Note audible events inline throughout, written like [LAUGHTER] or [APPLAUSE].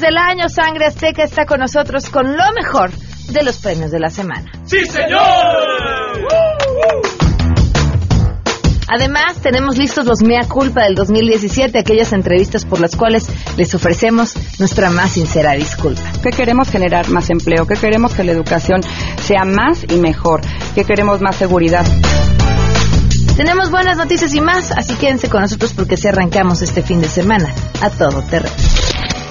del año, Sangre Azteca está con nosotros con lo mejor de los premios de la semana. ¡Sí, señor! Además, tenemos listos los Mea Culpa del 2017, aquellas entrevistas por las cuales les ofrecemos nuestra más sincera disculpa. ¿Qué queremos generar más empleo? ¿Qué queremos que la educación sea más y mejor? ¿Qué queremos más seguridad? Tenemos buenas noticias y más, así quédense con nosotros porque si arrancamos este fin de semana a todo terreno.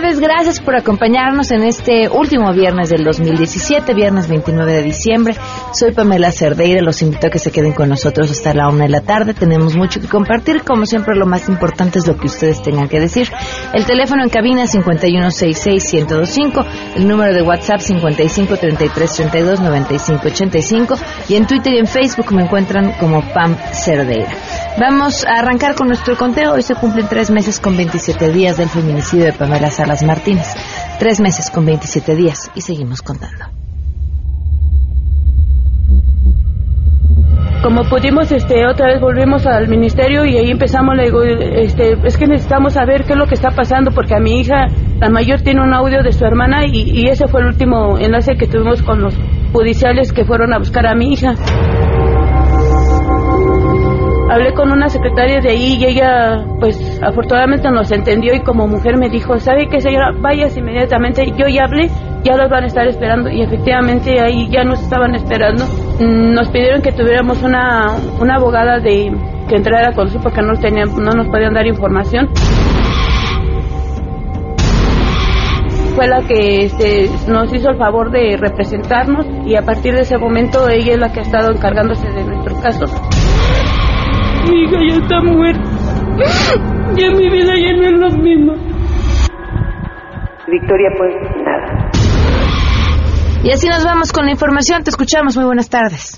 Tardes, gracias por acompañarnos en este último viernes del 2017, viernes 29 de diciembre. Soy Pamela Cerdeira, los invito a que se queden con nosotros hasta la una de la tarde. Tenemos mucho que compartir, como siempre lo más importante es lo que ustedes tengan que decir. El teléfono en cabina 5166-1025, el número de WhatsApp 5533329585 y en Twitter y en Facebook me encuentran como Pam Cerdeira. Vamos a arrancar con nuestro conteo. Hoy se cumplen tres meses con 27 días del feminicidio de Pamela Salas Martínez. Tres meses con 27 días y seguimos contando. como pudimos este otra vez volvimos al ministerio y ahí empezamos le digo este es que necesitamos saber qué es lo que está pasando porque a mi hija la mayor tiene un audio de su hermana y ese fue el último enlace que tuvimos con los judiciales que fueron a buscar a mi hija hablé con una secretaria de ahí y ella pues afortunadamente nos entendió y como mujer me dijo sabe qué señora vayas inmediatamente yo ya hablé ya los van a estar esperando y efectivamente ahí ya nos estaban esperando. Mm, Nos pidieron que tuviéramos una, una abogada de que entrara con nosotros porque no, tenían, no nos podían dar información. Fue la que este, nos hizo el favor de representarnos y a partir de ese momento ella es la que ha estado encargándose de nuestros casos. Mi hija ya está muerta. Ya mi vida ya no es lo mismo. Victoria, pues nada. Y así nos vamos con la información. Te escuchamos. Muy buenas tardes.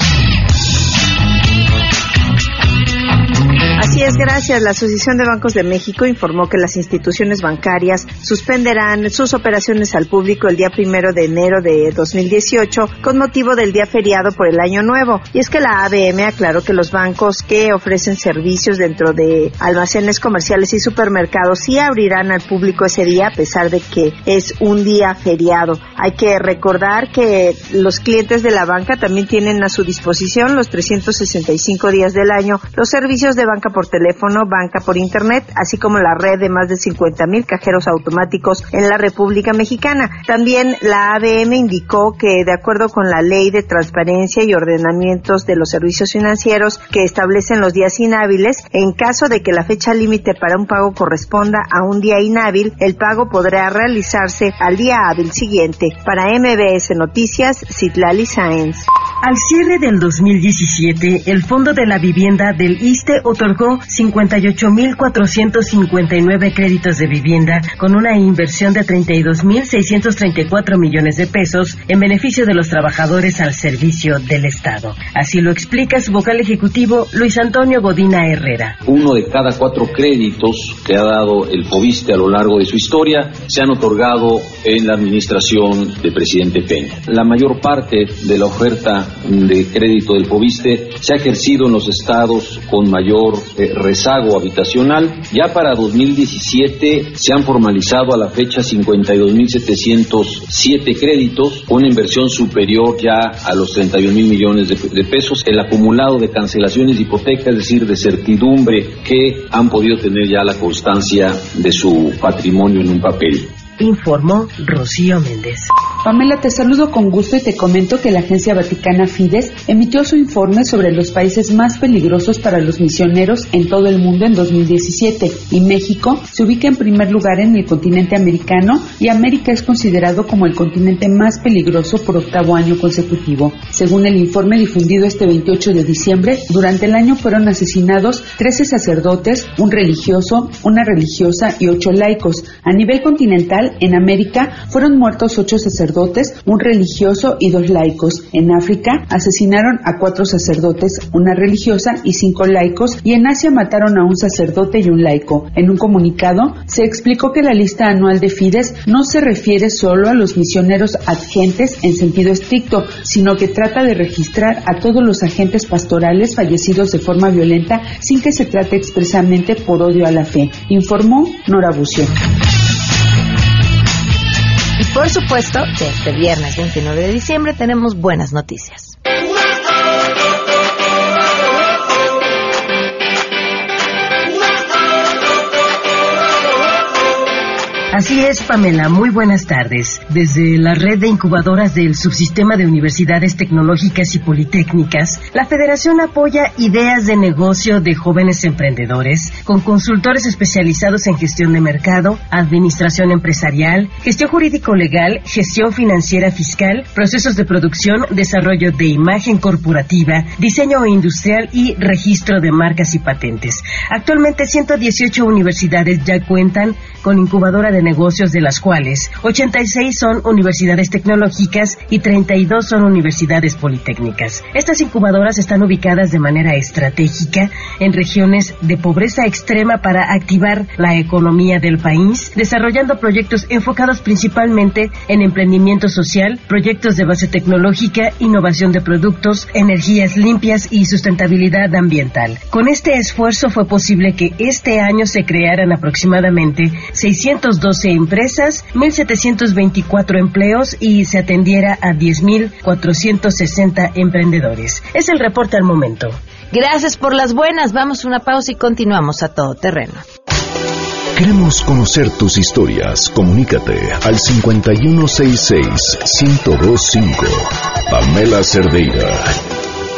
Así es, gracias. La Asociación de Bancos de México informó que las instituciones bancarias suspenderán sus operaciones al público el día primero de enero de 2018 con motivo del día feriado por el año nuevo. Y es que la ABM aclaró que los bancos que ofrecen servicios dentro de almacenes comerciales y supermercados sí abrirán al público ese día a pesar de que es un día feriado. Hay que recordar que los clientes de la banca también tienen a su disposición los 365 días del año los servicios de banca por teléfono, banca por internet, así como la red de más de 50 mil cajeros automáticos en la República Mexicana. También la ABM indicó que de acuerdo con la ley de transparencia y ordenamientos de los servicios financieros que establecen los días inhábiles, en caso de que la fecha límite para un pago corresponda a un día inhábil, el pago podrá realizarse al día hábil siguiente. Para MBS Noticias, Citlali Sáenz. Al cierre del 2017, el Fondo de la Vivienda del ISTE otorgó 58.459 créditos de vivienda con una inversión de 32.634 millones de pesos en beneficio de los trabajadores al servicio del Estado. Así lo explica su vocal ejecutivo Luis Antonio Godina Herrera. Uno de cada cuatro créditos que ha dado el FOBISTE a lo largo de su historia se han otorgado en la administración del presidente Peña. La mayor parte de la oferta de crédito del FOBISTE se ha ejercido en los estados con mayor eh, rezago habitacional. Ya para 2017 se han formalizado a la fecha 52.707 créditos, una inversión superior ya a los 31 mil millones de, de pesos. El acumulado de cancelaciones de hipotecas, es decir, de certidumbre que han podido tener ya la constancia de su patrimonio en un papel. Informó Rocío Méndez. Pamela, te saludo con gusto y te comento que la agencia vaticana Fides emitió su informe sobre los países más peligrosos para los misioneros en todo el mundo en 2017 y México se ubica en primer lugar en el continente americano y América es considerado como el continente más peligroso por octavo año consecutivo. Según el informe difundido este 28 de diciembre, durante el año fueron asesinados 13 sacerdotes, un religioso, una religiosa y ocho laicos. A nivel continental, en América fueron muertos ocho sacerdotes sacerdotes, un religioso y dos laicos. En África asesinaron a cuatro sacerdotes, una religiosa y cinco laicos, y en Asia mataron a un sacerdote y un laico. En un comunicado se explicó que la lista anual de Fides no se refiere solo a los misioneros agentes en sentido estricto, sino que trata de registrar a todos los agentes pastorales fallecidos de forma violenta sin que se trate expresamente por odio a la fe, informó Nora Bucio. Por supuesto, este viernes 29 de diciembre tenemos buenas noticias. Así es, Pamela. Muy buenas tardes. Desde la red de incubadoras del Subsistema de Universidades Tecnológicas y Politécnicas, la Federación apoya ideas de negocio de jóvenes emprendedores con consultores especializados en gestión de mercado, administración empresarial, gestión jurídico-legal, gestión financiera fiscal, procesos de producción, desarrollo de imagen corporativa, diseño industrial y registro de marcas y patentes. Actualmente 118 universidades ya cuentan con incubadora de negocios, de las cuales 86 son universidades tecnológicas y 32 son universidades politécnicas. Estas incubadoras están ubicadas de manera estratégica en regiones de pobreza extrema para activar la economía del país, desarrollando proyectos enfocados principalmente en emprendimiento social, proyectos de base tecnológica, innovación de productos, energías limpias y sustentabilidad ambiental. Con este esfuerzo fue posible que este año se crearan aproximadamente 612 empresas, 1.724 empleos y se atendiera a 10.460 emprendedores. Es el reporte al momento. Gracias por las buenas. Vamos a una pausa y continuamos a todo terreno. Queremos conocer tus historias. Comunícate al 5166-1025. Pamela Cerdeira.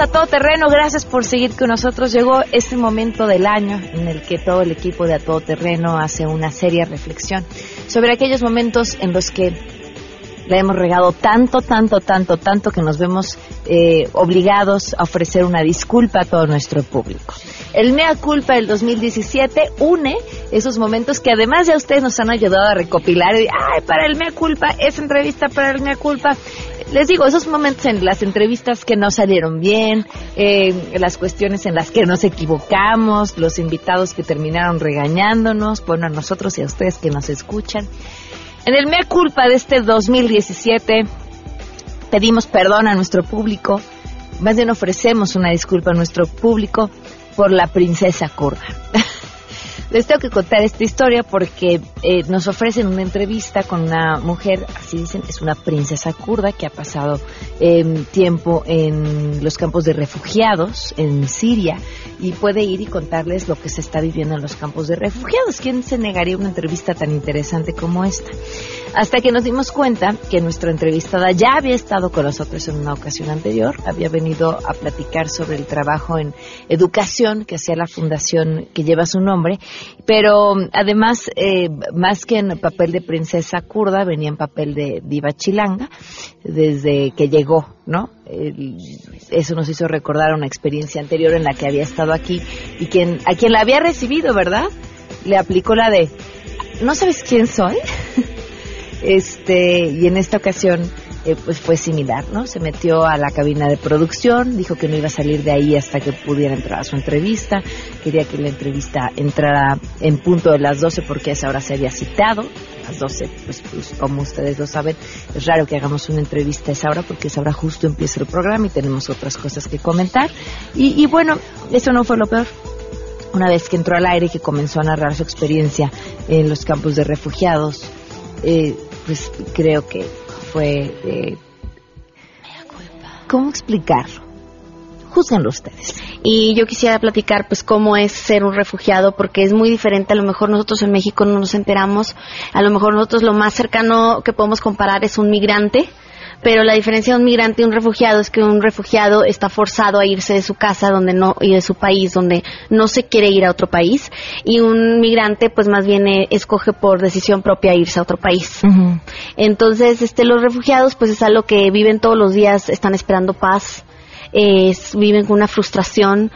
A todo terreno, gracias por seguir con nosotros. Llegó este momento del año en el que todo el equipo de A Todo Terreno hace una seria reflexión sobre aquellos momentos en los que le hemos regado tanto, tanto, tanto, tanto que nos vemos eh, obligados a ofrecer una disculpa a todo nuestro público. El Mea Culpa del 2017 une esos momentos que además ya ustedes nos han ayudado a recopilar. Y, Ay, para el Mea Culpa, esa entrevista para el Mea Culpa. Les digo, esos momentos en las entrevistas que no salieron bien, eh, las cuestiones en las que nos equivocamos, los invitados que terminaron regañándonos, bueno, a nosotros y a ustedes que nos escuchan. En el Mea Culpa de este 2017 pedimos perdón a nuestro público, más bien ofrecemos una disculpa a nuestro público por la princesa kurda. [LAUGHS] Les tengo que contar esta historia porque eh, nos ofrecen una entrevista con una mujer, así dicen, es una princesa kurda que ha pasado eh, tiempo en los campos de refugiados en Siria y puede ir y contarles lo que se está viviendo en los campos de refugiados. ¿Quién se negaría una entrevista tan interesante como esta? Hasta que nos dimos cuenta que nuestra entrevistada ya había estado con nosotros en una ocasión anterior, había venido a platicar sobre el trabajo en educación que hacía la fundación que lleva su nombre, pero además, eh, más que en papel de princesa kurda, venía en papel de diva chilanga desde que llegó, ¿no? El- eso nos hizo recordar una experiencia anterior en la que había estado aquí y quien, a quien la había recibido, ¿verdad? Le aplicó la de, ¿no sabes quién soy? [LAUGHS] Este, y en esta ocasión, eh, pues fue similar, ¿no? Se metió a la cabina de producción, dijo que no iba a salir de ahí hasta que pudiera entrar a su entrevista, quería que la entrevista entrara en punto de las 12 porque a esa hora se había citado, las 12, pues, pues, como ustedes lo saben, es raro que hagamos una entrevista a esa hora porque a esa hora justo empieza el programa y tenemos otras cosas que comentar. Y, y bueno, eso no fue lo peor una vez que entró al aire y que comenzó a narrar su experiencia en los campos de refugiados, eh, pues creo que fue... eh, ¿Cómo explicarlo? Júzguenlo ustedes. Y yo quisiera platicar pues cómo es ser un refugiado porque es muy diferente, a lo mejor nosotros en México no nos enteramos, a lo mejor nosotros lo más cercano que podemos comparar es un migrante, pero la diferencia de un migrante y un refugiado es que un refugiado está forzado a irse de su casa donde no y de su país donde no se quiere ir a otro país y un migrante pues más bien eh, escoge por decisión propia irse a otro país. Entonces, este los refugiados pues es algo que viven todos los días, están esperando paz, viven con una frustración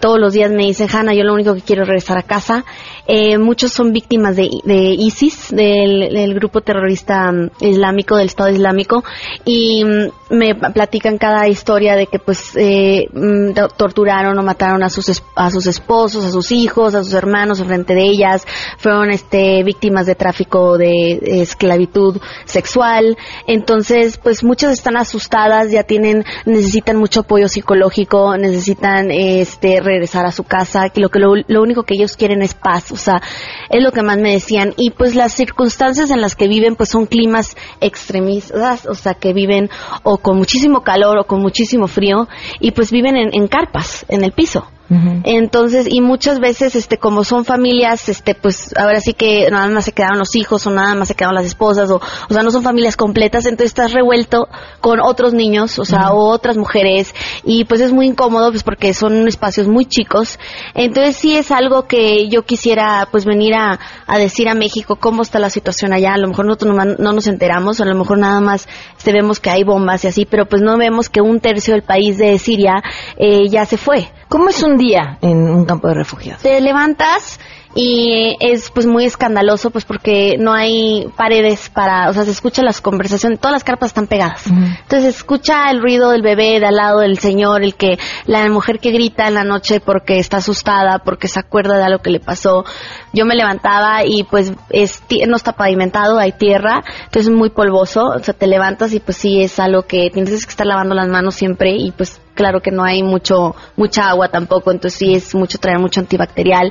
todos los días me dicen, Hanna, yo lo único que quiero es regresar a casa. Eh, muchos son víctimas de, ISIS, del, grupo terrorista mm, islámico, del Estado Islámico, y mm, me platican cada historia de que pues eh, mm, torturaron o mataron a sus, a sus esposos, a sus hijos, a sus hermanos en frente de ellas, fueron este, víctimas de tráfico de esclavitud sexual. Entonces, pues muchas están asustadas, ya tienen, necesitan mucho apoyo psicológico, necesitan este regresar a su casa, que lo que lo, único que ellos quieren es paz, o sea, es lo que más me decían y pues las circunstancias en las que viven pues son climas extremistas, o sea, que viven o con muchísimo calor o con muchísimo frío y pues viven en carpas, en el piso. Entonces, y muchas veces, este, como son familias, este, pues ahora sí que nada más se quedaron los hijos o nada más se quedaron las esposas o, o sea, no son familias completas, entonces estás revuelto con otros niños, o sea, o otras mujeres y pues es muy incómodo, pues porque son espacios muy chicos. Entonces sí es algo que yo quisiera, pues venir a, a decir a México cómo está la situación allá. A lo mejor nosotros no, no nos enteramos, a lo mejor nada más este, vemos que hay bombas y así, pero pues no vemos que un tercio del país de Siria eh, ya se fue. ¿Cómo es un día en un campo de refugiados? Te levantas y es pues muy escandaloso pues porque no hay paredes para, o sea, se escucha las conversaciones, todas las carpas están pegadas. Entonces se escucha el ruido del bebé de al lado del señor, el que la mujer que grita en la noche porque está asustada, porque se acuerda de algo que le pasó. Yo me levantaba y pues es, no está pavimentado, hay tierra, entonces es muy polvoso, o sea, te levantas y pues sí es algo que tienes que estar lavando las manos siempre y pues claro que no hay mucho mucha agua tampoco, entonces sí es mucho traer mucho antibacterial.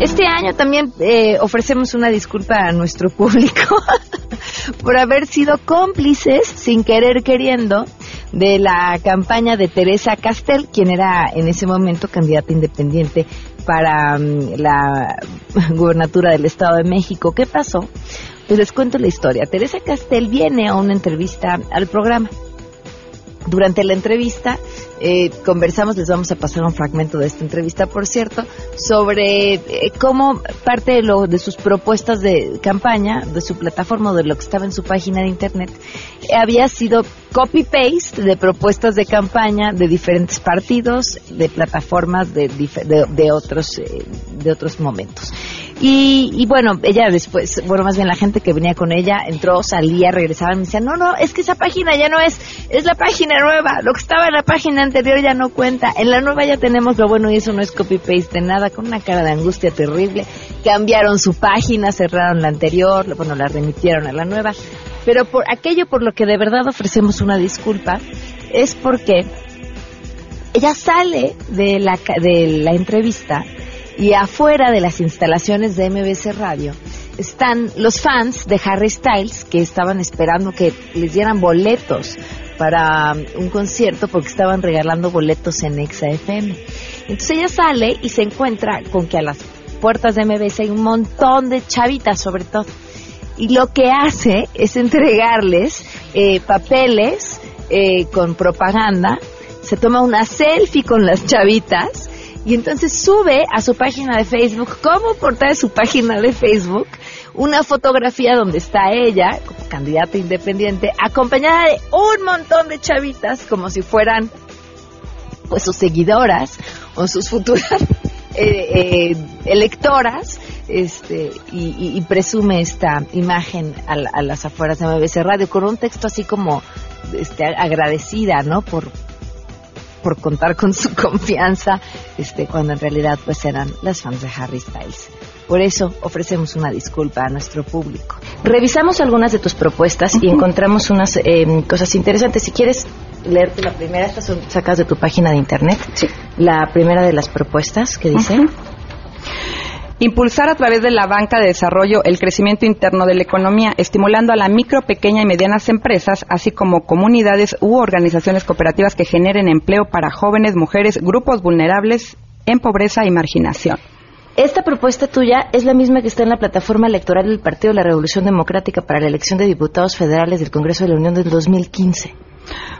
Este año también eh, ofrecemos una disculpa a nuestro público [LAUGHS] por haber sido cómplices, sin querer queriendo, de la campaña de Teresa Castel, quien era en ese momento candidata independiente para mm, la [LAUGHS] gubernatura del Estado de México. ¿Qué pasó? Pues les cuento la historia. Teresa Castel viene a una entrevista al programa durante la entrevista eh, conversamos, les vamos a pasar un fragmento de esta entrevista, por cierto, sobre eh, cómo parte de, lo, de sus propuestas de campaña, de su plataforma, de lo que estaba en su página de internet, había sido copy-paste de propuestas de campaña de diferentes partidos, de plataformas de, de, otros, eh, de otros momentos. Y, bueno, ella después, bueno, más bien la gente que venía con ella entró, salía, regresaba y me decía, no, no, es que esa página ya no es, es la página nueva, lo que estaba en la página anterior ya no cuenta, en la nueva ya tenemos lo bueno y eso no es copy-paste nada, con una cara de angustia terrible, cambiaron su página, cerraron la anterior, bueno, la remitieron a la nueva, pero por aquello por lo que de verdad ofrecemos una disculpa es porque ella sale de la, de la entrevista y afuera de las instalaciones de MBC Radio están los fans de Harry Styles que estaban esperando que les dieran boletos para um, un concierto porque estaban regalando boletos en Exa FM. Entonces ella sale y se encuentra con que a las puertas de MBC hay un montón de chavitas sobre todo. Y lo que hace es entregarles eh, papeles eh, con propaganda, se toma una selfie con las chavitas y entonces sube a su página de Facebook, como portada de su página de Facebook, una fotografía donde está ella, como candidata independiente, acompañada de un montón de chavitas, como si fueran pues sus seguidoras o sus futuras [LAUGHS] eh, eh, electoras, este, y, presume esta imagen a, las afueras de MBC Radio con un texto así como este, agradecida, ¿no? Por, por contar con su [LAUGHS] confianza, este, cuando en realidad pues eran las fans de Harry Styles. Por eso ofrecemos una disculpa a nuestro público. Revisamos algunas de tus propuestas y encontramos unas eh, cosas interesantes. Si quieres leerte la primera, estas son sacas de tu página de internet. Sí. La primera de las propuestas que dice. Impulsar a través de la banca de desarrollo el crecimiento interno de la economía, estimulando a la micro, pequeña y medianas empresas, así como comunidades u organizaciones cooperativas que generen empleo para jóvenes, mujeres, grupos vulnerables en pobreza y marginación. Esta propuesta tuya es la misma que está en la plataforma electoral del Partido de la Revolución Democrática para la elección de diputados federales del Congreso de la Unión del 2015.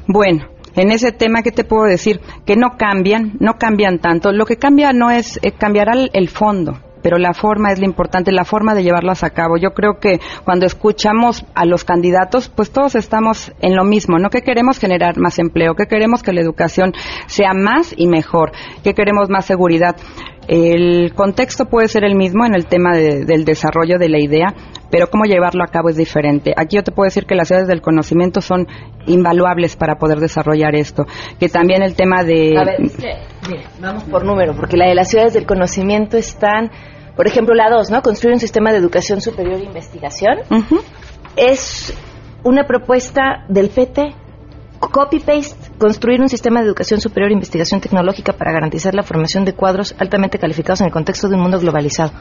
Bueno, en ese tema, ¿qué te puedo decir? Que no cambian, no cambian tanto. Lo que cambia no es, eh, cambiará el fondo pero la forma es lo importante, la forma de llevarlas a cabo. Yo creo que cuando escuchamos a los candidatos, pues todos estamos en lo mismo, ¿no? Que queremos generar más empleo, que queremos que la educación sea más y mejor, que queremos más seguridad. El contexto puede ser el mismo en el tema del desarrollo de la idea, pero cómo llevarlo a cabo es diferente. Aquí yo te puedo decir que las ciudades del conocimiento son invaluables para poder desarrollar esto. Que también el tema de... A ver, vamos por número, porque la de las ciudades del conocimiento están por ejemplo, la 2, ¿no? Construir un sistema de educación superior e investigación. Es una propuesta del PT. Copy-paste, construir un sistema de educación superior e investigación tecnológica para garantizar la formación de cuadros altamente calificados en el contexto de un mundo globalizado.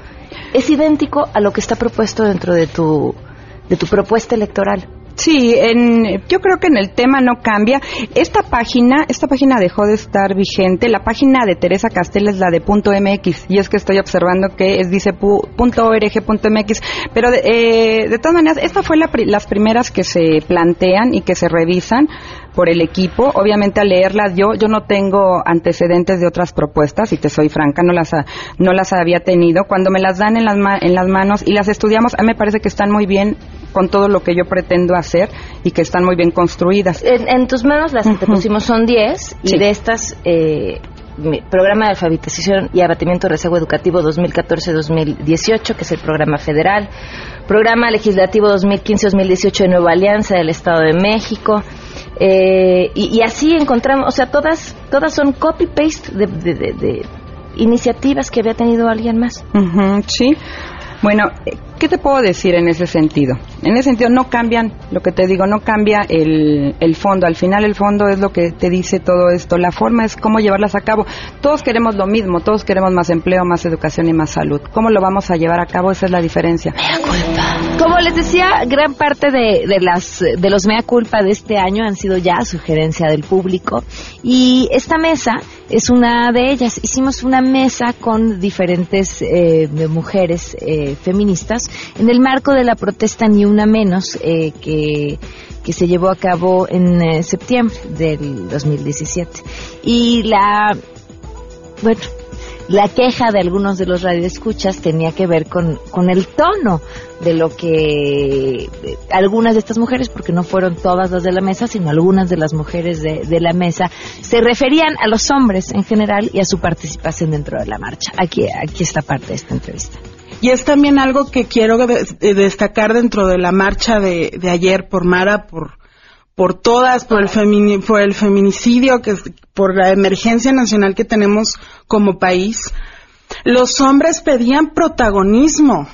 Es idéntico a lo que está propuesto dentro de tu, de tu propuesta electoral. Sí, en, yo creo que en el tema no cambia. Esta página, esta página dejó de estar vigente. La página de Teresa Castel es la de punto .mx y es que estoy observando que es dice punto .org.mx, pero de, eh, de todas maneras esta fue la, las primeras que se plantean y que se revisan por el equipo. Obviamente al leerlas yo, yo no tengo antecedentes de otras propuestas, y te soy franca, no las, no las había tenido. Cuando me las dan en las, en las manos y las estudiamos, a mí me parece que están muy bien con todo lo que yo pretendo hacer y que están muy bien construidas. En, tus manos las que te pusimos son 10 y de estas... Eh, programa de alfabetización y abatimiento de rezago educativo 2014-2018, que es el programa federal, programa legislativo 2015-2018 de Nueva Alianza del Estado de México, eh, y, así encontramos, o sea, todas, todas son copy-paste de, de, iniciativas que había tenido alguien más. sí. Bueno, ¿qué te puedo decir en ese sentido? En ese sentido no cambian, lo que te digo, no cambia el, el, fondo. Al final el fondo es lo que te dice todo esto. La forma es cómo llevarlas a cabo. Todos queremos lo mismo, todos queremos más empleo, más educación y más salud. ¿Cómo lo vamos a llevar a cabo? Esa es la diferencia. Mea culpa. Como les decía, gran parte de, de, las, de los mea culpa de este año han sido ya sugerencia del público. Y esta mesa es una de ellas. Hicimos una mesa con diferentes eh, mujeres eh, feministas en el marco de la protesta Ni Una Menos eh, que, que se llevó a cabo en eh, septiembre del 2017. Y la, bueno, la queja de algunos de los radioescuchas tenía que ver con, con el tono de lo que algunas de estas mujeres, porque no fueron todas las de la mesa, sino algunas de las mujeres de, de, la mesa, se referían a los hombres en general y a su participación dentro de la marcha. Aquí, aquí está parte de esta entrevista. Y es también algo que quiero destacar dentro de la marcha de, de ayer por Mara, por, por todas, por el, por el feminicidio, que, por la emergencia nacional que tenemos como país. Los hombres pedían protagonismo.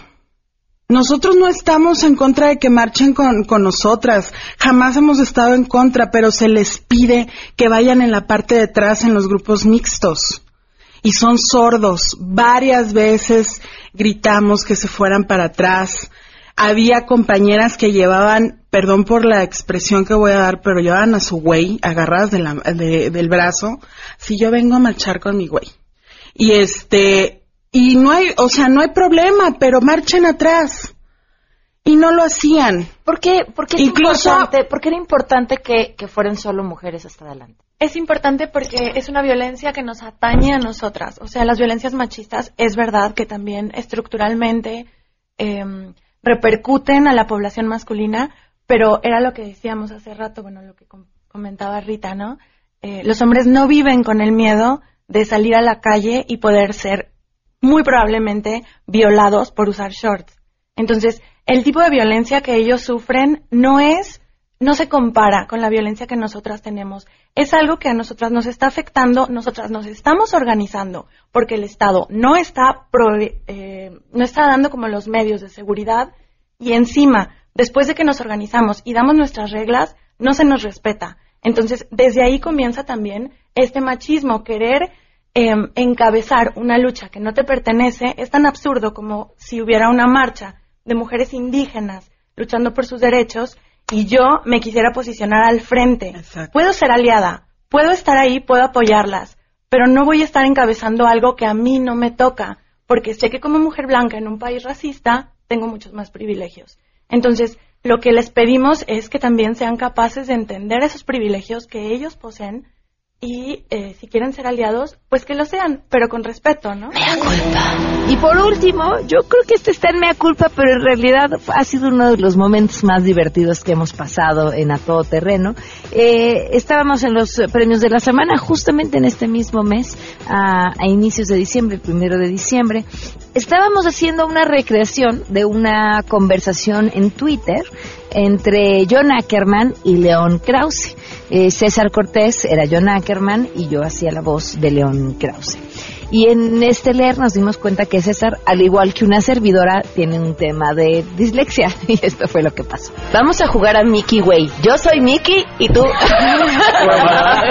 Nosotros no estamos en contra de que marchen con, con, nosotras, jamás hemos estado en contra, pero se les pide que vayan en la parte de atrás en los grupos mixtos. Y son sordos. Varias veces gritamos que se fueran para atrás. Había compañeras que llevaban, perdón por la expresión que voy a dar, pero llevaban a su güey agarradas del brazo. Si yo vengo a marchar con mi güey. Y este, y no hay, o sea, no hay problema, pero marchen atrás. Y no lo hacían. ¿Por qué? Porque, Incluso, porque era importante que, que fueran solo mujeres hasta adelante. Es importante porque es una violencia que nos atañe a nosotras. O sea, las violencias machistas es verdad que también estructuralmente em, repercuten a la población masculina, pero era lo que decíamos hace rato, bueno, lo que comentaba Rita, ¿no? Eh, los hombres no viven con el miedo de salir a la calle y poder ser muy probablemente violados por usar shorts. Entonces, el tipo de violencia que ellos sufren no es no se compara con la violencia que nosotras tenemos. Es algo que a nosotras nos está afectando, nosotras nos estamos organizando porque el Estado no está, eh, no está dando como los medios de seguridad y encima, después de que nos organizamos y damos nuestras reglas, no se nos respeta. Entonces, desde ahí comienza también este machismo, querer em, encabezar una lucha que no te pertenece, es tan absurdo como si hubiera una marcha de mujeres indígenas luchando por sus derechos y yo me quisiera posicionar al frente. Puedo ser aliada, puedo estar ahí, puedo apoyarlas, pero no voy a estar encabezando algo que a mí no me toca, porque sé que como mujer blanca en un país racista tengo muchos más privilegios. Entonces, lo que les pedimos es que también sean capaces de entender esos privilegios que ellos poseen y eh, si quieren ser aliados, pues que lo sean, pero con respeto, ¿no? Mea culpa. Y por último, yo creo que este está en mea culpa, pero en realidad ha sido uno de los momentos más divertidos que hemos pasado en A Todo Terreno. Eh, estábamos en los premios de la semana, justamente en este mismo mes, a, a inicios de diciembre, el primero de diciembre. Estábamos haciendo una recreación de una conversación en Twitter entre John Ackerman y León Krause. Eh, César Cortés era John Ackerman y yo hacía la voz de León Krause. Y en este leer nos dimos cuenta que César, al igual que una servidora, tiene un tema de dislexia. [LAUGHS] Y esto fue lo que pasó. Vamos a jugar a Mickey Way. Yo soy Mickey y tú. Cámara.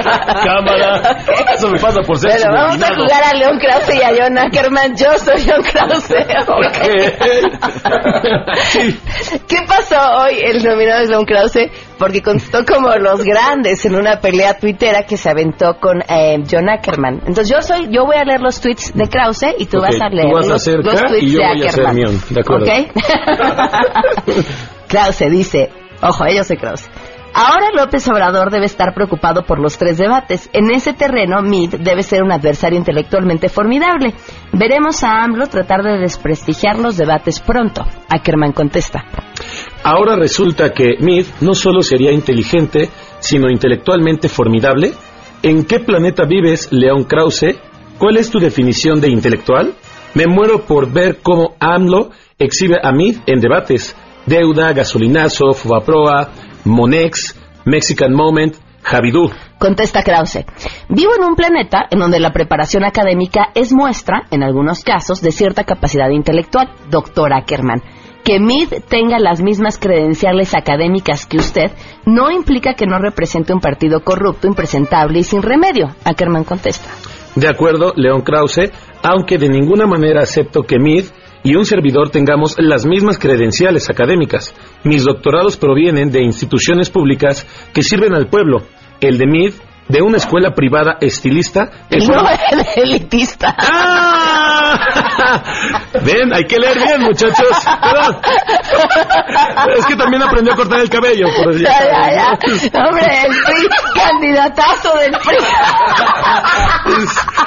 Cámara. Eso me pasa por ser Pero vamos a jugar a León Krause y a John Ackerman. Yo soy John Krause. [LAUGHS] ¿Qué pasó hoy? El nominado es León Krause porque contestó como los grandes en una pelea tuitera que se aventó con eh, John Ackerman. Entonces yo soy, yo voy a leer los tweets de Krause y tú vas a leer tú vas a hacer los tweets y yo de voy a hacer de acuerdo. ¿Ok? [LAUGHS] Krause dice, ojo, yo soy Krause. Ahora López Obrador debe estar preocupado por los tres debates. En ese terreno, Meade debe ser un adversario intelectualmente formidable. Veremos a AMLO tratar de desprestigiar los debates pronto. Ackerman contesta. Ahora resulta que Mead no solo sería inteligente, sino intelectualmente formidable. ¿En qué planeta vives, León Krause? ¿Cuál es tu definición de intelectual? Me muero por ver cómo AMLO exhibe a Mead en debates. Deuda, gasolinazo, Fubaproa, Monex, Mexican Moment, Javidú. Contesta Krause. Vivo en un planeta en donde la preparación académica es muestra, en algunos casos, de cierta capacidad intelectual, doctor Ackerman. Que Mead tenga las mismas credenciales académicas que usted no implica que no represente un partido corrupto, impresentable y sin remedio. Ackerman contesta. De acuerdo, León Krause, aunque de ninguna manera acepto que Mead y un servidor tengamos las mismas credenciales académicas. Mis doctorados provienen de instituciones públicas que sirven al pueblo. El de Mead, de una escuela privada estilista. que [LAUGHS] No, elitista. [LAUGHS] Ven, hay que leer bien, muchachos. Es que también aprendió a cortar el cabello. Por decir. Ya, ya, ya. Hombre, el PRI, candidatazo del PRI. [LAUGHS]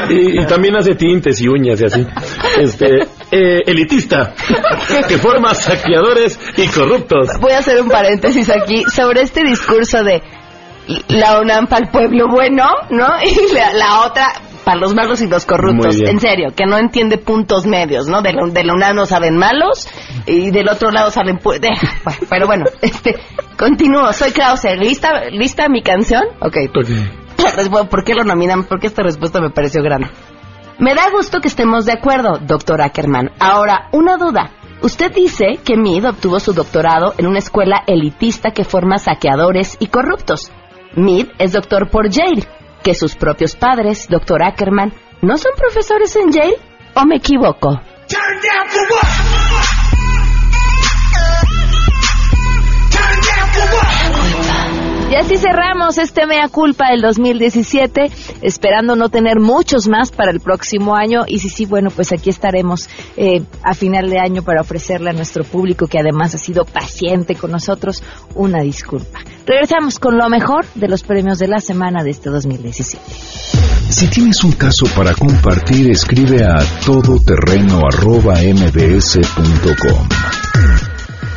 Y, y también hace tintes y uñas y así. Este, eh, elitista, que forma saqueadores y corruptos. Voy a hacer un paréntesis aquí sobre este discurso de la UNAM para el pueblo bueno, ¿no? [LAUGHS] Y la, la otra para los malos y los corruptos. En serio, que no entiende puntos medios, ¿no? De la, de la no salen malos y del otro lado salen... pu- [LAUGHS] de- bueno, pero bueno, [LAUGHS] este, continúo. Soy Krause. ¿Lista, ¿Lista mi canción? Ok. La respu- ¿Por qué lo nominan? Porque esta respuesta me pareció grande. Me da gusto que estemos de acuerdo, doctor Ackerman. Ahora, una duda. Usted dice que Mead obtuvo su doctorado en una escuela elitista que forma saqueadores y corruptos. Mead es doctor por Yale. ¿Que sus propios padres, doctor Ackerman, no son profesores en Yale? ¿O me equivoco? Cerramos este Mea Culpa del 2017, esperando no tener muchos más para el próximo año. Y sí, sí, bueno, pues aquí estaremos eh, a final de año para ofrecerle a nuestro público, que además ha sido paciente con nosotros, una disculpa. Regresamos con lo mejor de los premios de la semana de este 2017. Si tienes un caso para compartir, escribe a todoterreno.mbs.com.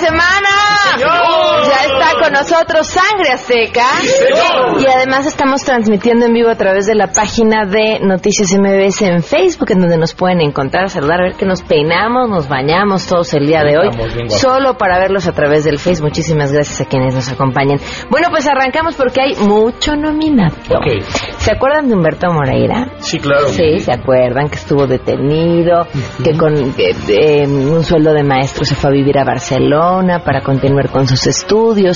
Semana. Ya está con nosotros Sangre Azteca. y además estamos transmitiendo en vivo a través de la página de Noticias MBS en Facebook, en donde nos pueden encontrar, saludar, a ver que nos peinamos, nos bañamos todos el día de hoy. Solo para verlos a través del Facebook. Muchísimas gracias a quienes nos acompañan. Bueno, pues arrancamos porque hay mucho nominado. ¿Se acuerdan de Humberto Moreira? Sí, claro. Sí, se acuerdan que estuvo detenido, que con eh, un sueldo de maestro se fue a vivir a Barcelona para continuar con sus estudios,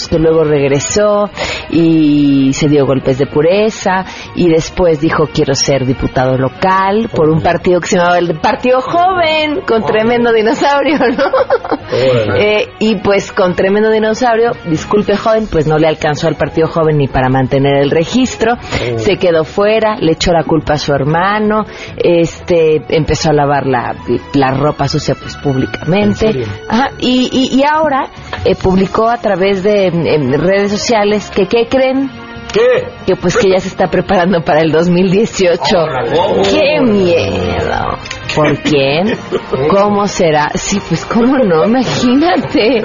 que luego regresó y se dio golpes de pureza y después dijo quiero ser diputado local por un partido que se llamaba el Partido Joven con tremendo dinosaurio, ¿no? [LAUGHS] Eh, y pues con tremendo dinosaurio, disculpe joven, pues no le alcanzó al Partido Joven ni para mantener el registro, se quedó fuera, le echó la culpa a su hermano, este empezó a lavar la, la ropa sucia pues públicamente. y, y, ahora eh, publicó a través de redes sociales que, ¿qué creen? ¿Qué? Que pues que ya se está preparando para el 2018. ¡Qué miedo! ¿Por [LAUGHS] quién? ¿Cómo será? Sí, pues cómo no, imagínate.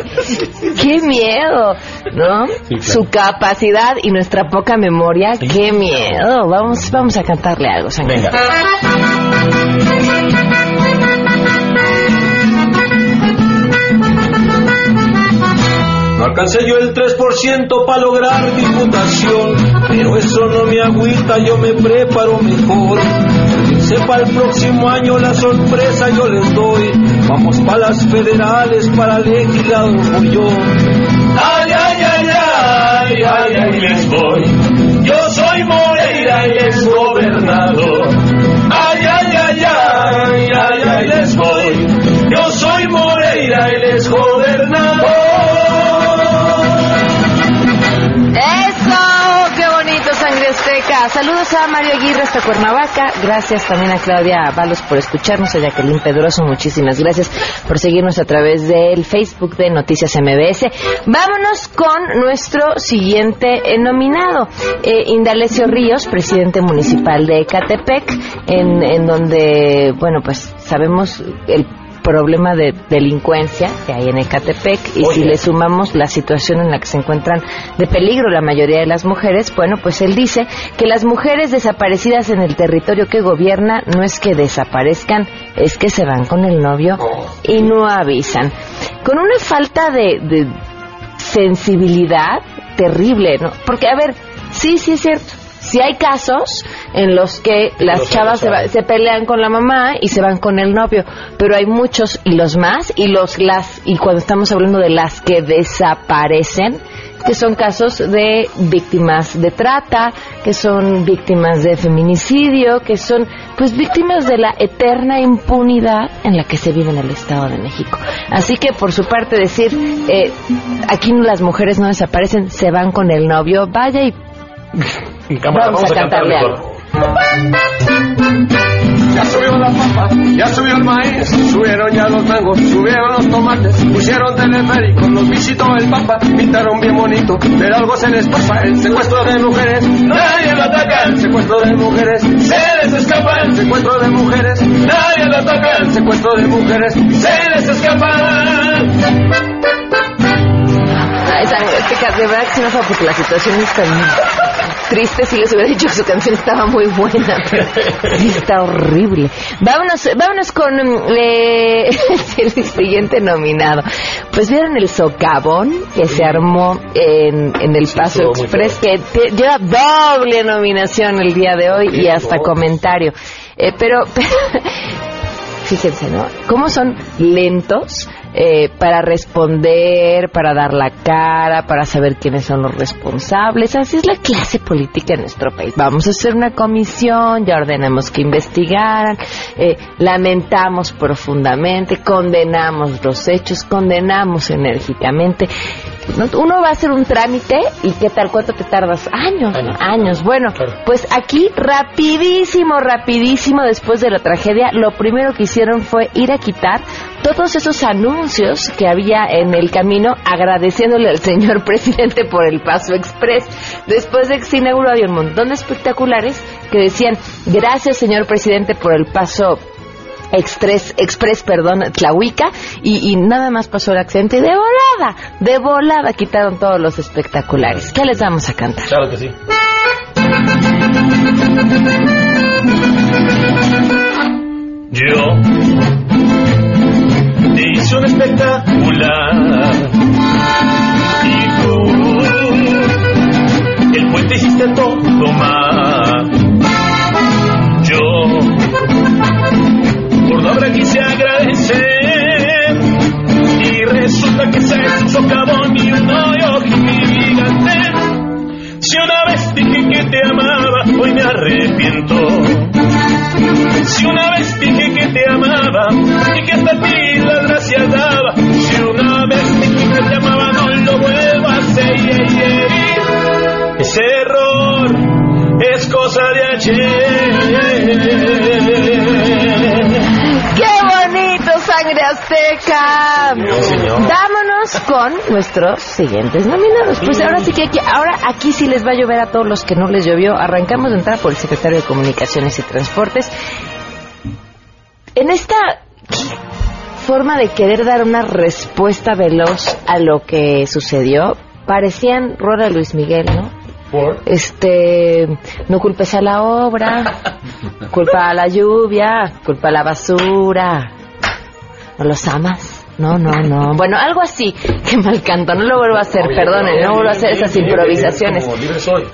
¡Qué miedo! ¿No? Su capacidad y nuestra poca memoria, ¡qué miedo! Vamos, vamos a cantarle algo, Venga. Alcancé yo el 3% para lograr diputación, pero eso no me agüita, yo me preparo mejor. Sepa el próximo año la sorpresa yo les doy. Vamos para las federales, para legislador voy yo. Ay, ay, ay, ay, ay, ay, les voy. Saludos a Mario Aguirre hasta Cuernavaca. Gracias también a Claudia Valos por escucharnos, a Jacqueline Pedroso. Muchísimas gracias por seguirnos a través del Facebook de Noticias MBS. Vámonos con nuestro siguiente nominado, eh, Indalecio Ríos, presidente municipal de Ecatepec, en, en donde, bueno, pues sabemos el problema de delincuencia que hay en Ecatepec y si le sumamos la situación en la que se encuentran de peligro la mayoría de las mujeres, bueno, pues él dice que las mujeres desaparecidas en el territorio que gobierna no es que desaparezcan, es que se van con el novio y no avisan. Con una falta de, de sensibilidad terrible, ¿no? Porque, a ver, sí, sí es cierto, si hay casos en los que las chavas se, pelean con la mamá y se van con el novio, pero hay muchos y los más y los las y cuando estamos hablando de las que desaparecen, que son casos de víctimas de trata, que son víctimas de feminicidio, que son pues víctimas de la eterna impunidad en la que se vive en el Estado de México. Así que por su parte decir, eh, aquí las mujeres no desaparecen, se van con el novio, vaya y vamos, a, cantarle algo. Ya subió la papa, ya subió el maíz, subieron ya los mangos, subieron los tomates, pusieron teleférico, los visitó el papa, pintaron bien bonito, pero algo se les pasa, el secuestro de mujeres, nadie lo ataca, el secuestro de mujeres, se les escapa, el secuestro de mujeres, nadie lo ataca, el secuestro de mujeres, se les escapa. Esa, de verdad que se enoja porque la situación está triste si les hubiera dicho que su canción estaba muy buena, pero está horrible. Vámonos, vámonos con eh, [LAUGHS] el siguiente nominado. Pues vieron el socavón que se armó en, en el Paso Express, que lleva doble nominación el día de hoy y hasta comentario. Eh, pero, pero [LAUGHS] fíjense, ¿no? ¿Cómo son lentos? Eh, para responder, para dar la cara, para saber quiénes son los responsables. Así es la clase política en nuestro país. Vamos a hacer una comisión, ya ordenamos que investigaran, eh, lamentamos profundamente, condenamos los hechos, condenamos enérgicamente. Uno va a hacer un trámite y ¿qué tal? ¿Cuánto te tardas? Años, años. Bueno, pues aquí rapidísimo, rapidísimo después de la tragedia, lo primero que hicieron fue ir a quitar todos esos anuncios que había en el camino agradeciéndole al señor [LAUGHS] presidente por el paso express. Después de que se inauguró había un montón de espectaculares que decían gracias señor presidente por el paso Express, Express, perdón, Tlahuica, y, nada más pasó el accidente y de volada, de volada quitaron todos los espectaculares. ¿Qué les vamos a cantar? Claro que sí. Nuestros siguientes nominados. Pues ahora sí que aquí, ahora aquí sí les va a llover a todos los que no les llovió. Arrancamos de entrar por el secretario de Comunicaciones y Transportes. En esta forma de querer dar una respuesta veloz a lo que sucedió, parecían Rora Luis Miguel, ¿no? Este, no culpes a la obra, culpa a la lluvia, culpa a la basura. ¿No los amas? No, no, no. Bueno, algo así. Qué mal canto. No lo vuelvo a hacer, perdonen. No vuelvo a hacer esas improvisaciones.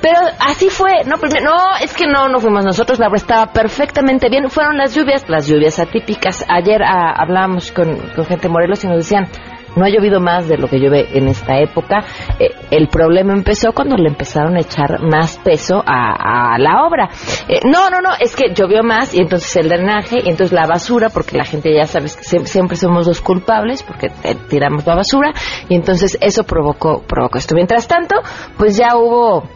Pero así fue. No, primero, no, es que no, no fuimos nosotros. La estaba perfectamente bien. Fueron las lluvias, las lluvias atípicas. Ayer ah, hablábamos con, con gente de Morelos y nos decían, no ha llovido más de lo que llueve en esta época. Eh, el problema empezó cuando le empezaron a echar más peso a, a la obra. Eh, no, no, no, es que llovió más y entonces el drenaje y entonces la basura, porque la gente ya sabe que siempre, siempre somos los culpables porque tiramos la basura y entonces eso provocó, provocó esto. Mientras tanto, pues ya hubo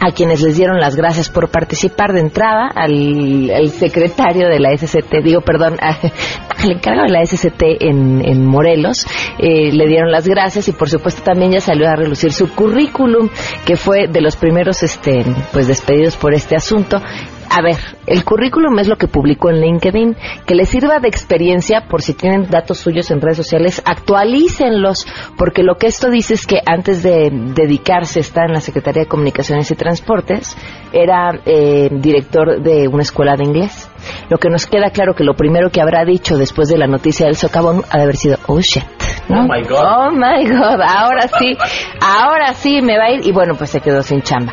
a quienes les dieron las gracias por participar de entrada, al, secretario de la SCT, digo, perdón, a- [LAUGHS] al encargado de la SCT en, en Morelos, eh, le dieron las gracias y por supuesto también ya salió a relucir su currículum, que fue de los primeros este, pues despedidos por este asunto. A ver, el currículum es lo que publicó en LinkedIn, que les sirva de experiencia por si tienen datos suyos en redes sociales, actualícenlos, porque lo que esto dice es que antes de dedicarse a estar en la Secretaría de Comunicaciones y Transportes, era eh, director de una escuela de inglés. Lo que nos queda claro que lo primero que habrá dicho después de la noticia del socavón ha de haber sido, oh shit. ¿no? Oh my God. Oh my God, ahora sí, ahora sí me va a ir y bueno, pues se quedó sin chamba.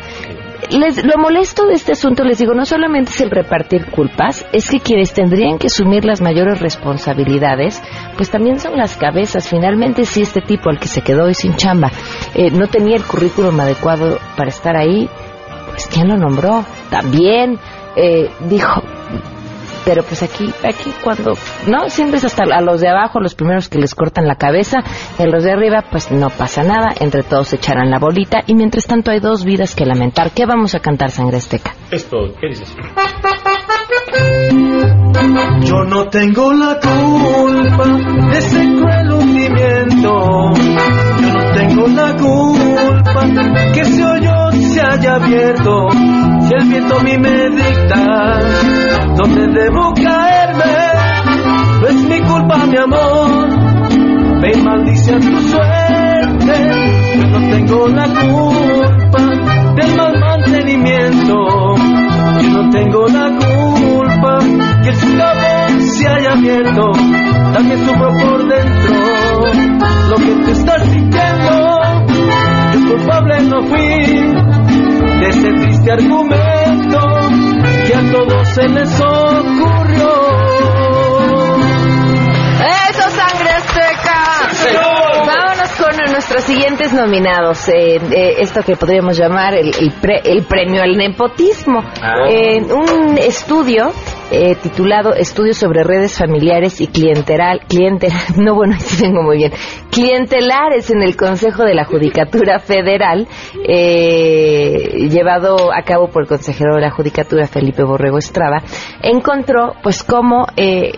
Les, lo molesto de este asunto, les digo, no solamente es el repartir culpas, es que quienes tendrían que asumir las mayores responsabilidades, pues también son las cabezas. Finalmente, si este tipo al que se quedó hoy sin chamba eh, no tenía el currículum adecuado para estar ahí, pues ¿quién lo nombró? También eh, dijo, pero pues aquí, aquí cuando, no, siempre es hasta a los de abajo los primeros que les cortan la cabeza, y a los de arriba pues no pasa nada, entre todos se echarán la bolita y mientras tanto hay dos vidas que lamentar. ¿Qué vamos a cantar, Sangre Azteca? Esto, ¿qué dices? Yo no tengo la culpa de ese cruel hundimiento. Yo no tengo la culpa que ese hoyo se haya abierto. Si el viento a mí me dicta dónde debo caerme, no es mi culpa, mi amor. Y maldice a tu suerte. Yo no tengo la culpa del mal mantenimiento. Yo no tengo la culpa que el socavón se haya abierto. También sufro por dentro lo que tú estás sintiendo. Yo culpable no fui de ese triste argumento que a todos se les ocurrió. ¡Eso, Sangre Azteca! Vámonos con nuestros siguientes nominados. eh, eh, esto que podríamos llamar el, el pre- el premio al nepotismo. Ah. Eh, un estudio eh, titulado Estudios sobre redes familiares y clienteral, cliente, [LAUGHS] no bueno, tengo muy bien, clientelares en el Consejo de la Judicatura Federal, eh, llevado a cabo por el consejero de la Judicatura, Felipe Borrego Estrada, encontró pues cómo eh,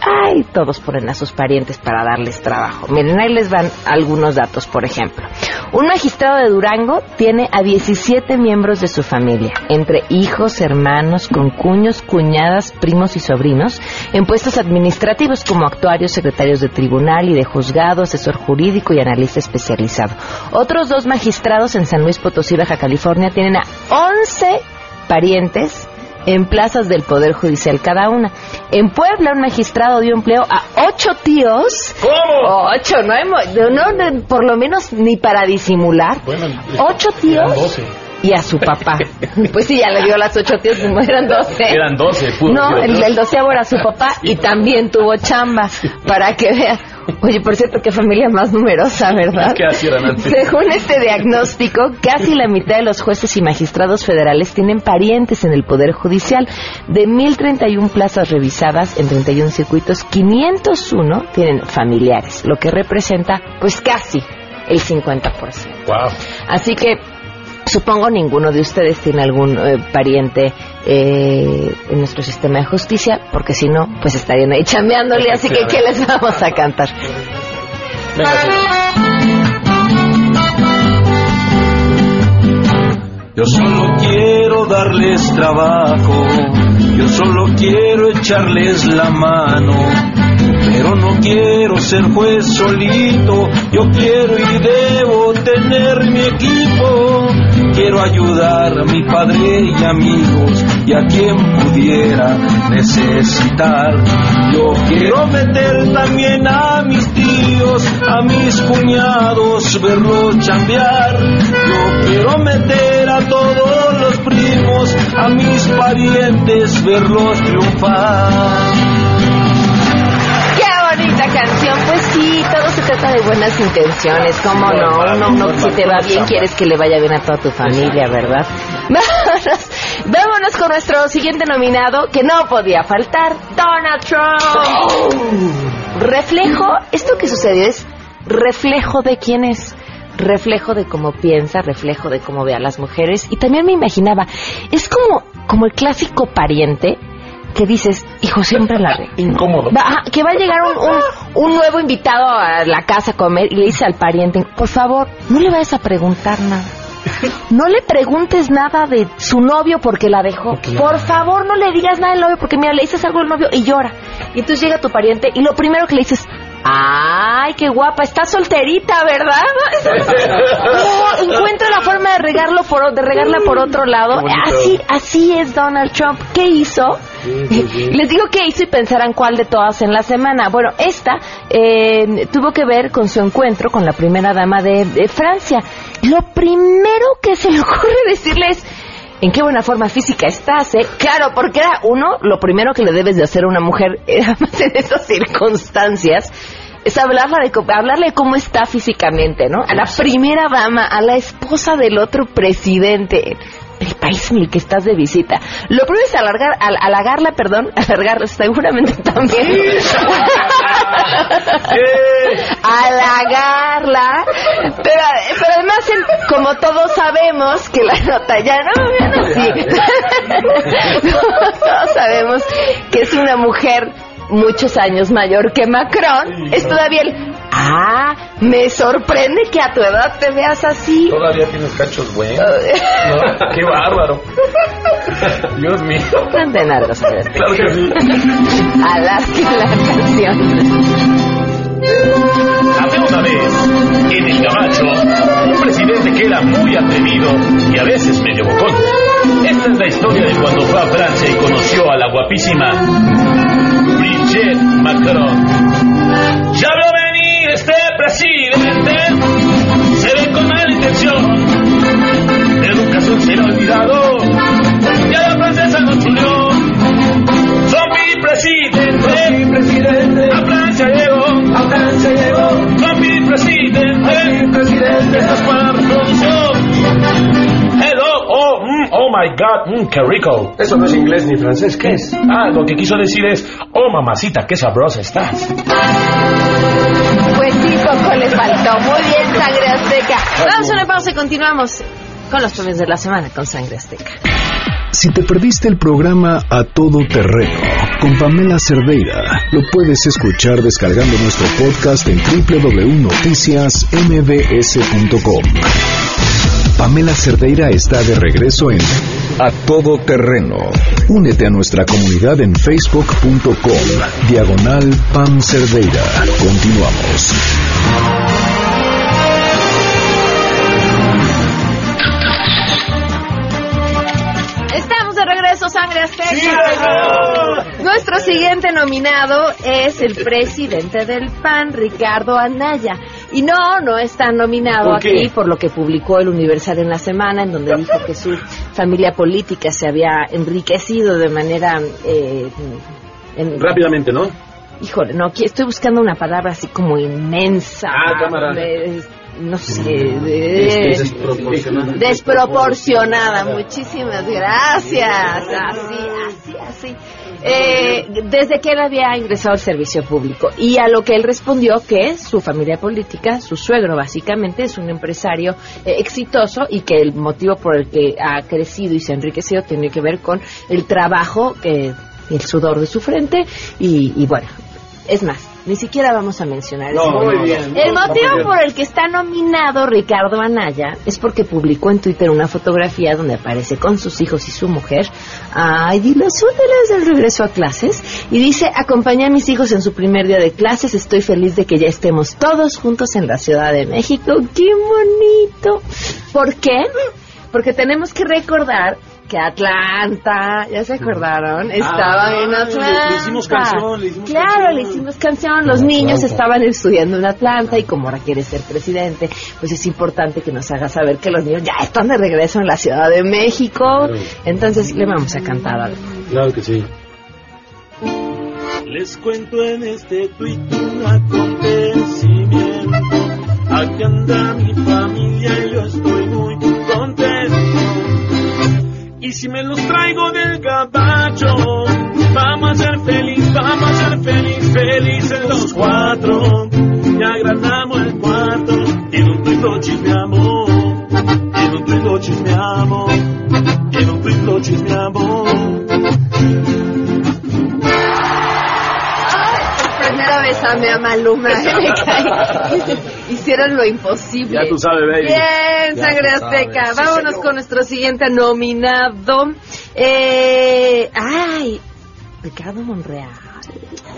ay, todos ponen a sus parientes para darles trabajo. Miren, ahí les van algunos datos, por ejemplo. Un magistrado de Durango tiene a 17 miembros de su familia, entre hijos, hermanos, concuños, cuñadas, primos y sobrinos, en puestos administrativos como actuarios, secretarios de tribunal y de juzgado, asesor jurídico y analista especializado. Otros dos magistrados en San Luis Potosí, Baja California, tienen a 11 parientes en plazas del Poder Judicial cada una. En Puebla, un magistrado dio empleo a ocho tíos. ¿Cómo? Ocho, no, hay, no, no, por lo menos ni para disimular. Bueno, ocho tíos. 12. Y a su papá. [LAUGHS] Pues sí, ya le dio las ocho tíos, eran doce. Eran 12, pudo No, el, el doceavo era su papá y también tuvo chamba, [LAUGHS] para que vea. Oye, por cierto, qué familia más numerosa, ¿verdad? ¿Qué? Según este diagnóstico, casi la mitad de los jueces y magistrados federales tienen parientes en el Poder Judicial. De 1.031 plazas revisadas en 31 circuitos, 501 tienen familiares, lo que representa pues casi el 50%. Wow. Así que supongo ninguno de ustedes tiene algún eh, pariente eh, en nuestro sistema de justicia, porque si no, pues estarían ahí chambeándole, así que ¿qué les vamos a cantar? Yo solo quiero darles trabajo, yo solo quiero echarles la mano, pero no quiero ser juez solito, yo quiero y debo tener mi equipo, quiero ayudar a mi padre y amigos y a quien pudiera necesitar. Yo quiero meter también a mis tíos, a mis cuñados, verlos chambear. Yo quiero meter a todos a mis parientes, verlos triunfar. ¡Qué bonita canción! Pues sí, todo se trata de buenas intenciones, ¿cómo no? Uno, uno, si te va bien, quieres que le vaya bien a toda tu familia, ¿verdad? [LAUGHS] Vámonos, vámonos con nuestro siguiente nominado, que no podía faltar, Donald Trump. Reflejo, esto que sucedió es reflejo de quién es. Reflejo de cómo piensa, reflejo de cómo ve a las mujeres. Y también me imaginaba, es como, como el clásico pariente que dices, hijo, siempre la re. Incómodo. Va- que va a llegar un, un- un nuevo invitado a la casa a comer y le dice al pariente, por favor, no le vayas a preguntar nada. No le preguntes nada de su novio porque la dejó. Por favor, no le digas nada del novio porque mira, le dices algo al novio y llora. Y entonces llega tu pariente y lo primero que le dices, ay, qué guapa, está solterita, ¿verdad? [LAUGHS] No, encuentra la forma de regarlo por, de regarla por otro lado. Así, así es Donald Trump. ¿Qué hizo? [LAUGHS] Les digo qué hizo y pensarán cuál de todas en la semana. Bueno, esta eh, tuvo que ver con su encuentro con la primera dama de, de Francia. Lo primero que se le [LAUGHS] ocurre decirle es, ¿en qué buena forma física estás? eh?". Claro, porque era uno, lo primero que le debes de hacer a una mujer, [LAUGHS] además en esas circunstancias, es hablarla de, hablarle de cómo está físicamente, ¿no? A la primera dama, a la esposa del otro presidente país en el que estás de visita. Lo primero es alargar, al, halagarla, perdón, [LAUGHS] alargarla, seguramente también. halagarla. [LAUGHS] Pero, pero además, en- como todos sabemos que la nota ya no, ya no, sí. [LAUGHS] Todos sabemos que es una mujer muchos años mayor que Macron, es todavía el... Ah, me sorprende que a tu edad te veas así. Todavía tienes cachos buenos. [LAUGHS] No, qué bárbaro. Dios mío. Largo, señor. Claro que sí. Alargue la canción. Había una vez, en el Gabacho, un presidente que era muy atrevido y a veces medio bocón. Esta es la historia de cuando fue a Francia y conoció a la guapísima Brigitte Macron. Este presidente, se ve con mala intención, pero nunca se será olvidado. Ya la francesa no chuleó. Son mi presidente, mi presidente. A Francia llegó, a Francia llegó. Son mi presidente, mi presidente. Esta es para la revolución. Hello, oh, my God, mm, qué rico. Eso no es inglés ni francés, ¿qué es? Ah, lo que quiso decir es, oh mamacita, qué sabrosa estás. Pues sí, poco le faltó. Muy bien, Sangre Azteca. Vamos a una pausa y continuamos con los premios de la semana con Sangre Azteca. Si te perdiste el programa A Todo Terreno con Pamela Cerdeira, lo puedes escuchar descargando nuestro podcast en www.noticiasmbs.com. Pamela Cerdeira está de regreso en A Todo Terreno. Únete a nuestra comunidad en facebook.com, diagonal Pam Cerdeira. Continuamos. Estamos de regreso, Sangre Azteca. Nuestro siguiente nominado es el presidente del PAN, Ricardo Anaya. Y no, no está nominado aquí por lo que publicó el Universal en la semana, en donde dijo que su familia política se había enriquecido de manera... eh, en- Rápidamente, ¿no? Híjole, no, aquí estoy buscando una palabra así como inmensa. Ah, cámara. de- no sé, de- Desproporcionada. desproporcionada. Muchísimas gracias. Así, así, así. Eh, desde que él había ingresado al servicio público y a lo que él respondió que su familia política, su suegro básicamente es un empresario eh, exitoso y que el motivo por el que ha crecido y se ha enriquecido tiene que ver con el trabajo que el sudor de su frente y, y bueno, es más, ni siquiera vamos a mencionar No, ese muy motivo. bien, El no, motivo muy bien. por el que está nominado Ricardo Anaya es porque publicó en Twitter una fotografía donde aparece con sus hijos y su mujer. Ay, y las útiles del regreso a clases. Y dice, acompañé a mis hijos en su primer día de clases. Estoy feliz de que ya estemos todos juntos en la Ciudad de México. ¡Qué bonito! ¿Por qué? Porque tenemos que recordar que Atlanta, ¿ya se acordaron? Estaba en le- Atlanta. le hicimos canción, le hicimos claro, canción. le hicimos canción. Los niños estaban estudiando en Atlanta y como ahora quiere ser presidente, pues es importante que nos haga saber que los niños ya están de regreso en la Ciudad de México. Entonces le vamos a cantar algo. Claro que sí. Les cuento en este tuit un acontecimiento. Aquí anda mi familia Y si me los traigo del gabacho, vamos a ser feliz, vamos a ser feliz, felices los cuatro. Ya agrandamos el cuarto, en un tuit lo chismeamos, en un tuit lo chismeamos, en un tuit lo chismeamos. Amé a Maluma. Hicieron lo imposible. Ya tú sabes, baby. Bien, Ya sangre sabes. azteca. Sí, Vámonos con nuestro siguiente nominado. Eh, ay, Ricardo Monreal.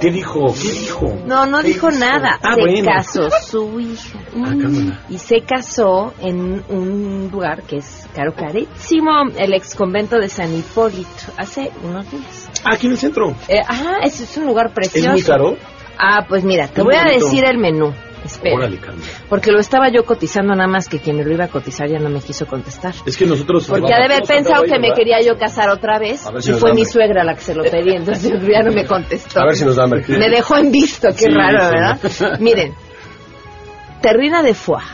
¿Qué dijo? ¿Qué dijo? No, no ¿Qué dijo hizo? nada. Ah, se bueno. casó su [LAUGHS] hija. Ah. Y se casó en un lugar que es caro carísimo, el ex convento de San Hipólito, hace unos días. Ah, aquí en el centro. Eh, ajá, es un lugar precioso. ¿Es muy caro? Ah, pues mira, te voy a decir el menú. Espera. Órale. Porque lo estaba yo cotizando nada más que quien me lo iba a cotizar ya no me quiso contestar. Es que nosotros... Porque ha de haber pensado que me quería yo casar otra vez si y fue mi hambre. suegra la que se lo pedí, entonces [LAUGHS] ya no me contestó. A ver si nos da hambre. Me dejó en visto, qué Sí, raro, sí. ¿verdad? [LAUGHS] Miren, terrina de foie,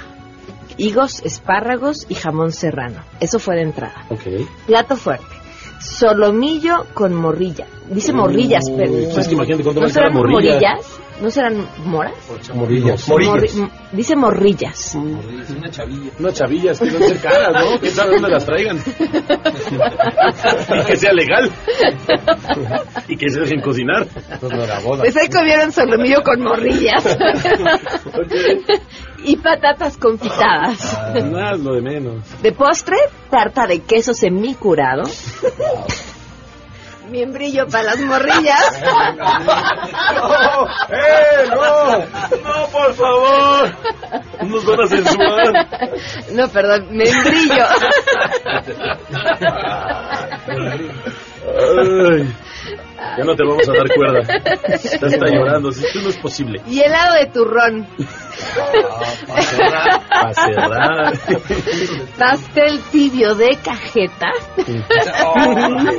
higos, espárragos y jamón serrano. Eso fue de entrada. Ok. Plato fuerte. Solomillo con morrilla. Dice morrillas, Uy, pero... que imagínate cuánto ¿No vale cada serán morrilla. morillas? ¿No serán moras? Morillas. Morri- m- dice morrillas. Una chavilla. Una chavilla, es que no ser caras, ¿no? ¿Quién sabe dónde las traigan? y que sea legal. y que se dejen cocinar. Pues no era boda. Pues ahí comieron solomillo con morrillas. y patatas confitadas. Nada, es lo de menos. De postre, tarta de queso semicurado. Miembrillo para las morrillas. [LAUGHS] ¡Eh, no! ¡No, por favor! Nos van a censurar. No, perdón, membrillo. [LAUGHS] Ay, ya no te vamos a dar cuerda. Ya está llorando. Esto no es posible. y helado de turrón. Para cerrar. Pastel tibio de cajeta.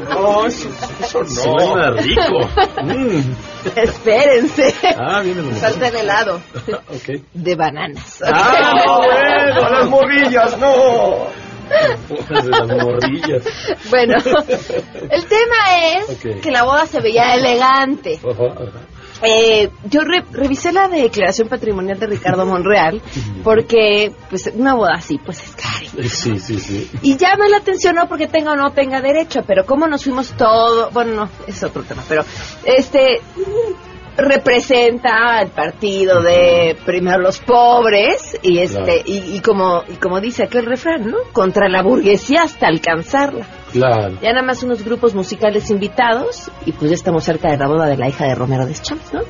no, eso, eso no. Suena rico. Mm. Espérense. Ah, viene el helado. Ok. De bananas. ¡Ah, no, bueno! ¡A las morrillas, no! De las morrillas. Bueno, [LAUGHS] el tema es que la boda se veía elegante. Ajá, ajá. Eh, yo re- revisé la declaración patrimonial de Ricardo Monreal porque pues una boda así pues es carísima. Sí, sí, sí. Y llama la atención no porque tenga o no tenga derecho, pero cómo nos fuimos todo, bueno, no, es otro tema, pero este representa el partido de primero los pobres y este Claro. y, y como y como dice aquel refrán, ¿no? Contra la burguesía hasta alcanzarla. Claro. Ya nada más unos grupos musicales invitados y pues ya estamos cerca de la boda de la hija de Romero Deschamps, ¿no?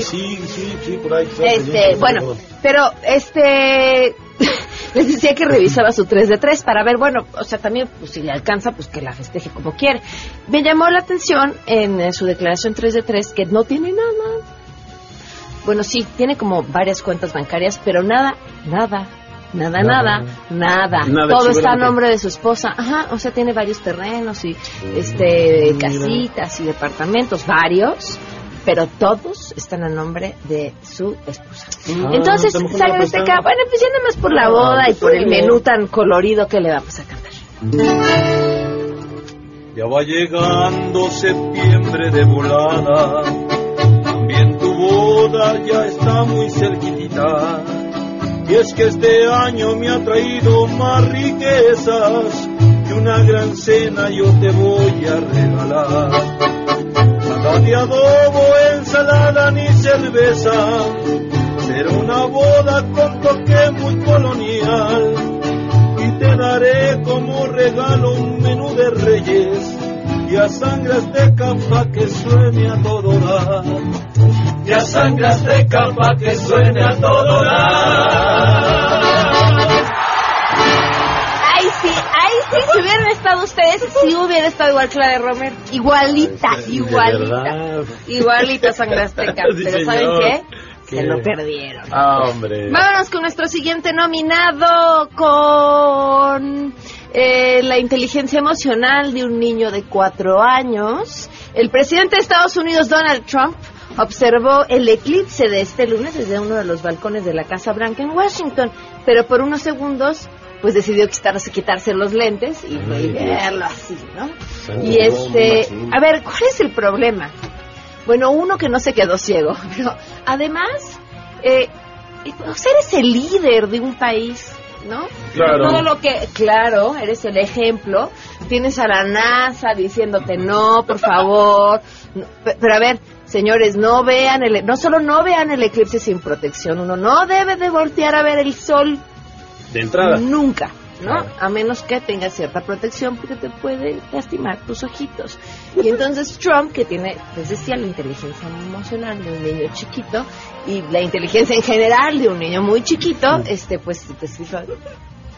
Sí, sí, sí, por ahí. Este, bueno, pero este [LAUGHS] les decía que revisaba su 3 de 3 para ver, bueno, o sea, también pues si le alcanza, pues que la festeje como quiere. Me llamó la atención en, eh, su declaración 3 de 3 que no tiene nada. Bueno, sí, tiene como varias cuentas bancarias, pero nada, nada, nada, nada, nada. Nada Todo está a nombre de su esposa. Ajá, o sea, tiene varios terrenos y este casitas y departamentos, varios, pero todos están a nombre de su esposa. Ah, Entonces, la Azteca, pasada. bueno, pues ya nada más por la boda y por el menú tan colorido que le vamos a cantar. Ya va llegando septiembre de volada, también tu boda ya está muy cerquitita. Y es que este año me ha traído más riquezas y una gran cena yo te voy a regalar. De adobo, ensalada ni cerveza, será una boda con toque muy colonial y te daré como regalo un menú de reyes y a sangre azteca pa' que suene a todo dar. Y a sangre azteca pa' que suene a todo dar. Estado ustedes, sí hubiera estado igual que la de Romer. Igualita, igualita. Igualita Sangre Azteca. Sí, Pero ¿saben qué? ¿Qué? Se lo perdieron. Ah, hombre. Vámonos con nuestro siguiente nominado, con eh, la inteligencia emocional de un niño de cuatro años. El presidente de Estados Unidos, Donald Trump, observó el eclipse de este lunes desde uno de los balcones de la Casa Blanca en Washington, pero por unos segundos pues decidió quitarse, quitarse los lentes y, y verlo así, ¿no? Y este, a ver, ¿cuál es el problema? Bueno, uno que no se quedó ciego, [LAUGHS] pero además, eh, eres el líder de un país, ¿no? Claro. Todo lo que, claro, eres el ejemplo. Tienes a la NASA diciéndote no, por favor. No, pero a ver, señores, no vean el, no solo no vean el eclipse sin protección, uno no debe de voltear a ver el sol De entrada. Nunca, ¿no? Claro. A menos que tenga cierta protección porque te puede lastimar tus ojitos. Y entonces Trump, que tiene, les decía, la inteligencia emocional de un niño chiquito y la inteligencia en general de un niño muy chiquito, este pues, pues dijo,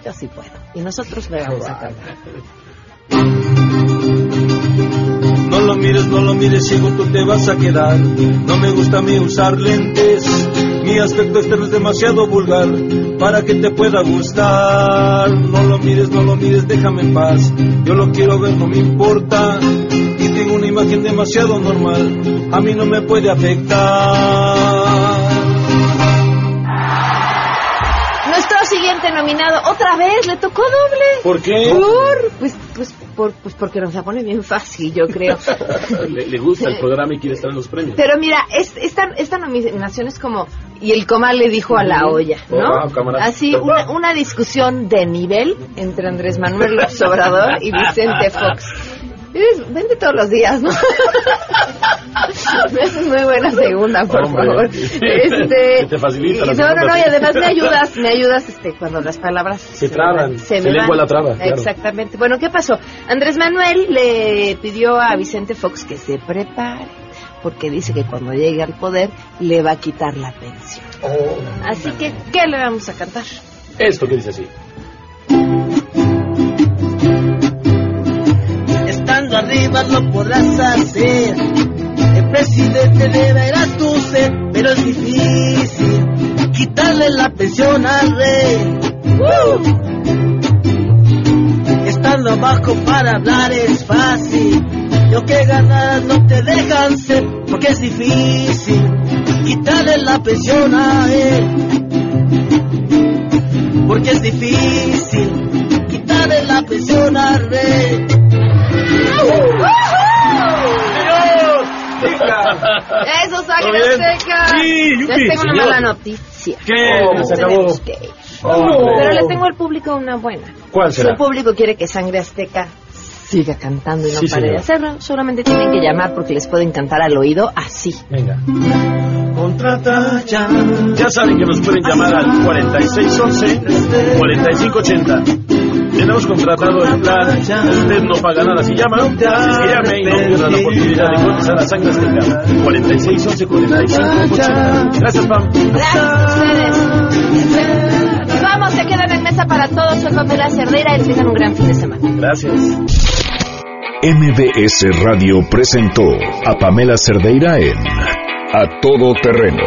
yo sí puedo. Y nosotros le vamos a cantar. No lo mires, no lo mires, ciego, tú te vas a quedar. No me gusta a mí usar lentes. Mi aspecto externo es demasiado vulgar para que te pueda gustar. No lo mires, no lo mires, déjame en paz. Yo lo quiero ver, no me importa. Y tengo una imagen demasiado normal. A mí no me puede afectar. Nuestro siguiente nominado, otra vez, le tocó doble. ¿Por qué? Por, pues, pues, por, pues porque nos la pone bien fácil, yo creo. [LAUGHS] Le, le gusta el programa y quiere estar en los premios. Pero mira, es- esta, esta nominación es como, y el comal le dijo a la olla, ¿no? Oh. Así, una, una discusión de nivel entre Andrés Manuel López Obrador y Vicente Fox. Eres- Vente todos los días, ¿no? [LAUGHS] Me haces muy buena segunda, por Hombre. favor. Este, Que te facilita la y- no, no, no, y además me ayudas, me ayudas este, cuando las palabras Se traban, se me lengua van. la traba, claro. Exactamente. Bueno, ¿qué pasó? Andrés Manuel le pidió a Vicente Fox que se prepare porque dice que cuando llegue al poder le va a quitar la pensión. Oh. Así que, ¿qué le vamos a cantar? Esto que dice así. Arriba lo podrás hacer. El presidente deberás tú ser, pero es difícil quitarle la pensión al rey. Estando abajo para hablar es fácil. Lo que ganas no te dejan ser, porque es difícil quitarle la pensión a él. Porque es difícil quitarle la pensión al rey. ¡Eso, sangre Muy bien. seca! Sí, Les tengo una señor. mala noticia. ¿Qué? No Se tenemos acabó. que. Oh. Pero les tengo al público una buena. ¿Cuál Si será? el público quiere que Sangre Azteca siga cantando y no Sí, pare de hacerlo, solamente tienen que llamar porque les pueden cantar al oído así. Venga. Ya saben que nos pueden llamar al 4611-4580. Tenemos contratado el plan. Usted no paga nada si llama. Así es que llame y no pierda la oportunidad de cotizar a Sangre Azteca. 4611-4580. Gracias, Pam. Gracias a ustedes. Vamos, se quedan en mesa para todos. Soy Pamela Cerdeira y tengan un gran fin de semana. Gracias. MBS Radio presentó a Pamela Cerdeira en A Todo Terreno.